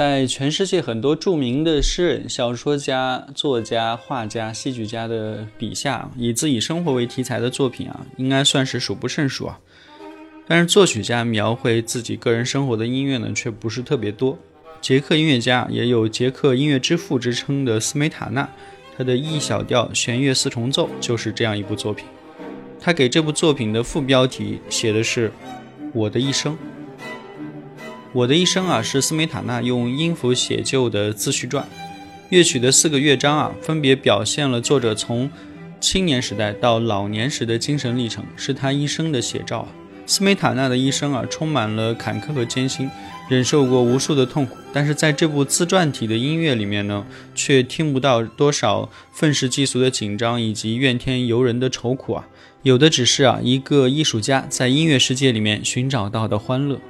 在全世界很多著名的诗人、小说家、作家、画家、戏剧家的笔下，以自己生活为题材的作品啊，应该算是数不胜数啊。但是作曲家描绘自己个人生活的音乐呢，却不是特别多。捷克音乐家也有“捷克音乐之父”之称的斯梅塔纳，他的 E 小调弦乐四重奏就是这样一部作品。他给这部作品的副标题写的是“我的一生”。我的一生啊，是斯梅塔纳用音符写就的自序传。乐曲的四个乐章啊，分别表现了作者从青年时代到老年时的精神历程，是他一生的写照啊。斯梅塔纳的一生啊，充满了坎坷和艰辛，忍受过无数的痛苦。但是在这部自传体的音乐里面呢，却听不到多少愤世嫉俗的紧张以及怨天尤人的愁苦啊，有的只是啊，一个艺术家在音乐世界里面寻找到的欢乐。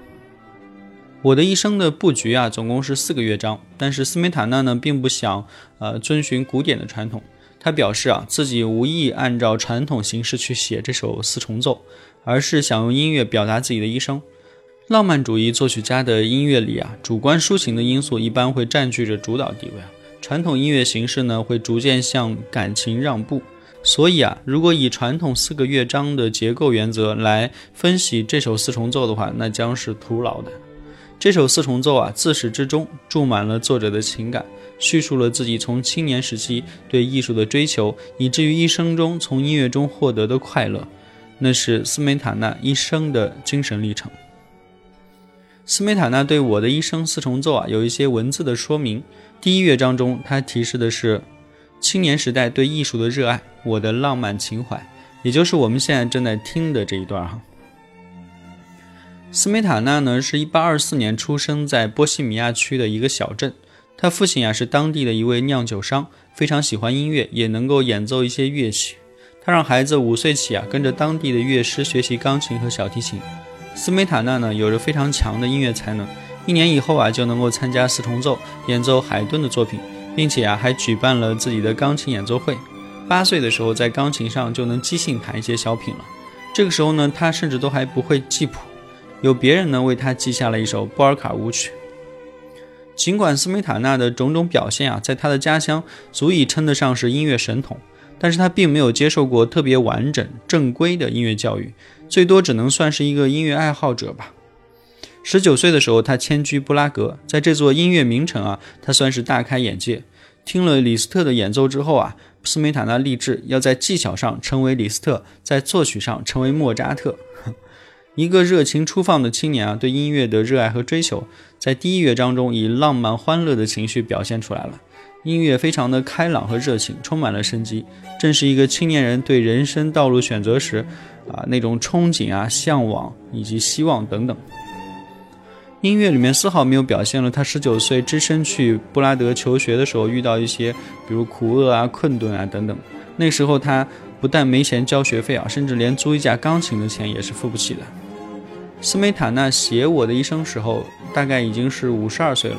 我的一生的布局啊，总共是四个乐章。但是斯梅塔纳呢，并不想呃遵循古典的传统。他表示啊，自己无意按照传统形式去写这首四重奏，而是想用音乐表达自己的一生。浪漫主义作曲家的音乐里啊，主观抒情的因素一般会占据着主导地位啊。传统音乐形式呢，会逐渐向感情让步。所以啊，如果以传统四个乐章的结构原则来分析这首四重奏的话，那将是徒劳的。这首四重奏啊，自始至终注满了作者的情感，叙述了自己从青年时期对艺术的追求，以至于一生中从音乐中获得的快乐，那是斯梅塔纳一生的精神历程。斯梅塔纳对我的一生四重奏啊，有一些文字的说明。第一乐章中，他提示的是青年时代对艺术的热爱，我的浪漫情怀，也就是我们现在正在听的这一段哈。斯梅塔纳呢，是一八二四年出生在波西米亚区的一个小镇。他父亲啊是当地的一位酿酒商，非常喜欢音乐，也能够演奏一些乐器。他让孩子五岁起啊跟着当地的乐师学习钢琴和小提琴。斯梅塔纳呢有着非常强的音乐才能，一年以后啊就能够参加四重奏，演奏海顿的作品，并且啊还举办了自己的钢琴演奏会。八岁的时候在钢琴上就能即兴弹一些小品了。这个时候呢他甚至都还不会记谱。有别人呢为他记下了一首波尔卡舞曲。尽管斯梅塔纳的种种表现啊，在他的家乡足以称得上是音乐神童，但是他并没有接受过特别完整正规的音乐教育，最多只能算是一个音乐爱好者吧。十九岁的时候，他迁居布拉格，在这座音乐名城啊，他算是大开眼界。听了李斯特的演奏之后啊，斯梅塔纳立志要在技巧上成为李斯特，在作曲上成为莫扎特。一个热情初放的青年啊，对音乐的热爱和追求，在第一乐章中以浪漫欢乐的情绪表现出来了。音乐非常的开朗和热情，充满了生机，正是一个青年人对人生道路选择时啊那种憧憬啊、向往以及希望等等。音乐里面丝毫没有表现了他十九岁只身去布拉德求学的时候遇到一些比如苦厄啊、困顿啊等等。那时候他不但没钱交学费啊，甚至连租一架钢琴的钱也是付不起的。斯梅塔纳写我的一生时候，大概已经是五十二岁了。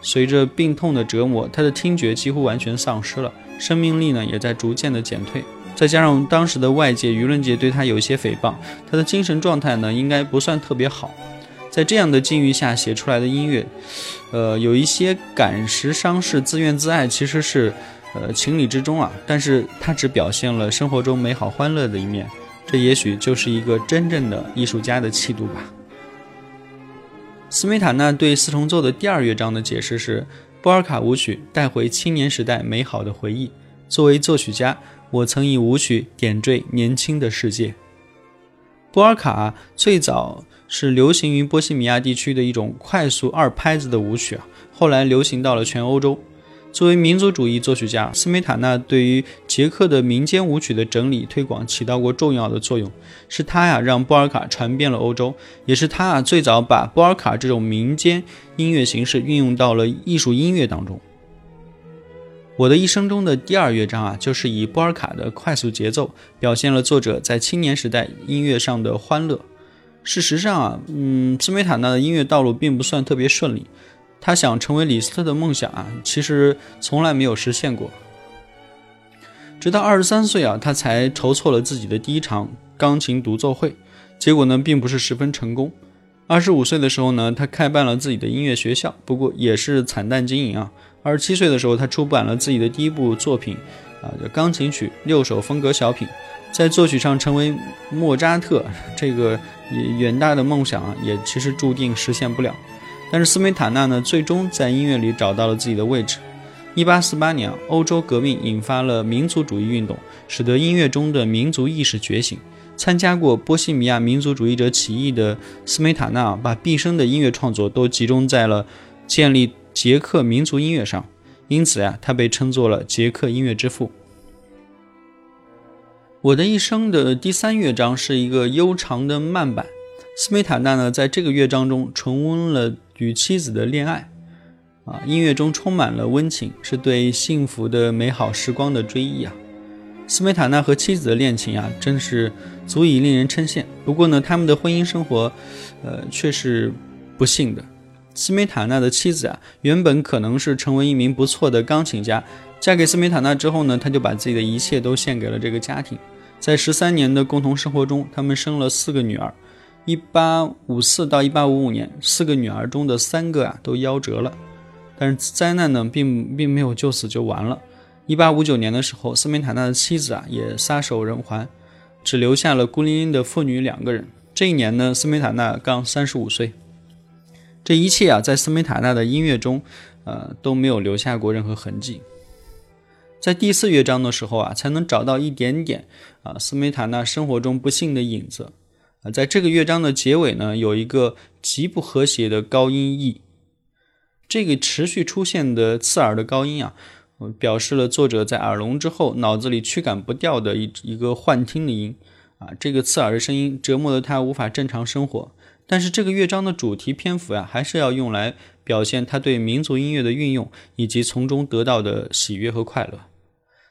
随着病痛的折磨，他的听觉几乎完全丧失了，生命力呢也在逐渐的减退。再加上当时的外界舆论界对他有一些诽谤，他的精神状态呢应该不算特别好。在这样的境遇下写出来的音乐，呃，有一些感时伤世、自怨自艾，其实是呃情理之中啊。但是他只表现了生活中美好欢乐的一面。这也许就是一个真正的艺术家的气度吧。斯梅塔纳对四重奏的第二乐章的解释是：波尔卡舞曲带回青年时代美好的回忆，作为作曲家，我曾以舞曲点缀年轻的世界。波尔卡最早是流行于波西米亚地区的一种快速二拍子的舞曲啊，后来流行到了全欧洲。作为民族主义作曲家，斯梅塔纳对于捷克的民间舞曲的整理推广起到过重要的作用。是他呀，让波尔卡传遍了欧洲，也是他啊最早把波尔卡这种民间音乐形式运用到了艺术音乐当中。我的一生中的第二乐章啊，就是以波尔卡的快速节奏，表现了作者在青年时代音乐上的欢乐。事实上啊，嗯，斯梅塔纳的音乐道路并不算特别顺利。他想成为李斯特的梦想啊，其实从来没有实现过。直到二十三岁啊，他才筹措了自己的第一场钢琴独奏会，结果呢，并不是十分成功。二十五岁的时候呢，他开办了自己的音乐学校，不过也是惨淡经营啊。二十七岁的时候，他出版了自己的第一部作品啊，叫钢琴曲六首风格小品，在作曲上成为莫扎特，这个远大的梦想啊，也其实注定实现不了。但是斯梅塔纳呢，最终在音乐里找到了自己的位置。一八四八年，欧洲革命引发了民族主义运动，使得音乐中的民族意识觉醒。参加过波西米亚民族主义者起义的斯梅塔纳，把毕生的音乐创作都集中在了建立捷克民族音乐上，因此呀，他被称作了捷克音乐之父。我的一生的第三乐章是一个悠长的慢板。斯梅塔纳呢，在这个乐章中重温了与妻子的恋爱，啊，音乐中充满了温情，是对幸福的美好时光的追忆啊。斯梅塔纳和妻子的恋情啊，真是足以令人称羡。不过呢，他们的婚姻生活，呃，却是不幸的。斯梅塔纳的妻子啊，原本可能是成为一名不错的钢琴家，嫁给斯梅塔纳之后呢，他就把自己的一切都献给了这个家庭。在十三年的共同生活中，他们生了四个女儿。一八五四到一八五五年，四个女儿中的三个啊都夭折了，但是灾难呢并并没有就此就完了。一八五九年的时候，斯梅塔纳的妻子啊也撒手人寰，只留下了孤零零的父女两个人。这一年呢，斯梅塔纳刚三十五岁。这一切啊，在斯梅塔纳的音乐中，呃都没有留下过任何痕迹。在第四乐章的时候啊，才能找到一点点啊斯梅塔纳生活中不幸的影子。啊，在这个乐章的结尾呢，有一个极不和谐的高音 E，这个持续出现的刺耳的高音啊，表示了作者在耳聋之后脑子里驱赶不掉的一一个幻听的音啊，这个刺耳的声音折磨得他无法正常生活。但是这个乐章的主题篇幅呀，还是要用来表现他对民族音乐的运用以及从中得到的喜悦和快乐。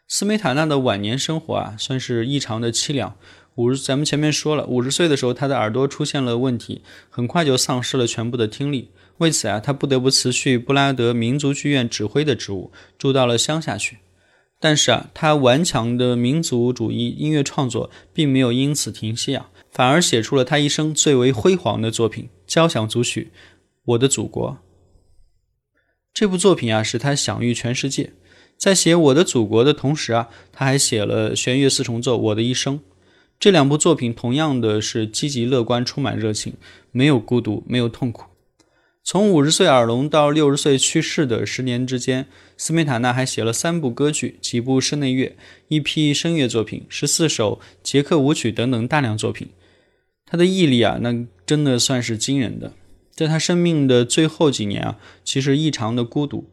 斯梅塔纳的晚年生活啊，算是异常的凄凉。五十，咱们前面说了，五十岁的时候，他的耳朵出现了问题，很快就丧失了全部的听力。为此啊，他不得不辞去布拉德民族剧院指挥的职务，住到了乡下去。但是啊，他顽强的民族主义音乐创作并没有因此停歇啊，反而写出了他一生最为辉煌的作品《交响组曲》《我的祖国》。这部作品啊，使他享誉全世界。在写《我的祖国》的同时啊，他还写了弦乐四重奏《我的一生》。这两部作品同样的是积极乐观、充满热情，没有孤独，没有痛苦。从五十岁耳聋到六十岁去世的十年之间，斯梅塔纳还写了三部歌剧、几部室内乐、一批声乐作品、十四首捷克舞曲等等大量作品。他的毅力啊，那真的算是惊人的。在他生命的最后几年啊，其实异常的孤独。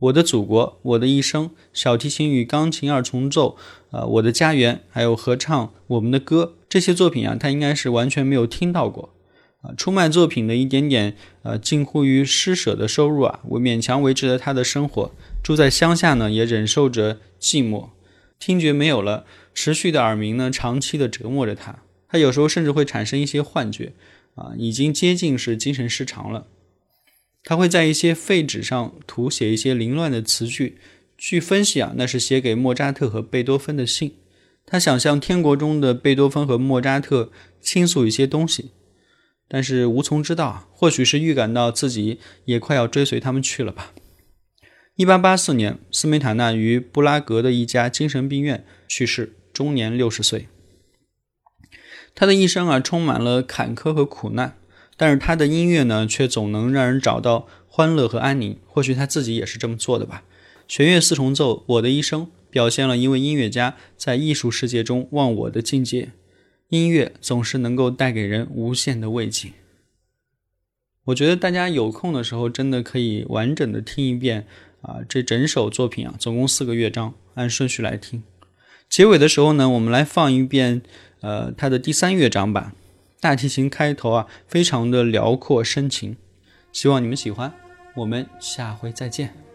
我的祖国，我的一生，小提琴与钢琴二重奏，啊，我的家园，还有合唱我们的歌，这些作品啊，他应该是完全没有听到过，啊，出卖作品的一点点，呃，近乎于施舍的收入啊，我勉强维持了他的生活。住在乡下呢，也忍受着寂寞，听觉没有了，持续的耳鸣呢，长期的折磨着他。他有时候甚至会产生一些幻觉，啊，已经接近是精神失常了。他会在一些废纸上涂写一些凌乱的词句，据分析啊，那是写给莫扎特和贝多芬的信。他想向天国中的贝多芬和莫扎特倾诉一些东西，但是无从知道，或许是预感到自己也快要追随他们去了吧。一八八四年，斯梅塔纳于布拉格的一家精神病院去世，终年六十岁。他的一生啊，充满了坎坷和苦难。但是他的音乐呢，却总能让人找到欢乐和安宁。或许他自己也是这么做的吧。弦乐四重奏《我的一生》表现了一位音乐家在艺术世界中忘我的境界。音乐总是能够带给人无限的慰藉。我觉得大家有空的时候，真的可以完整的听一遍啊，这整首作品啊，总共四个乐章，按顺序来听。结尾的时候呢，我们来放一遍呃它的第三乐章吧。大提琴开头啊，非常的辽阔深情，希望你们喜欢。我们下回再见。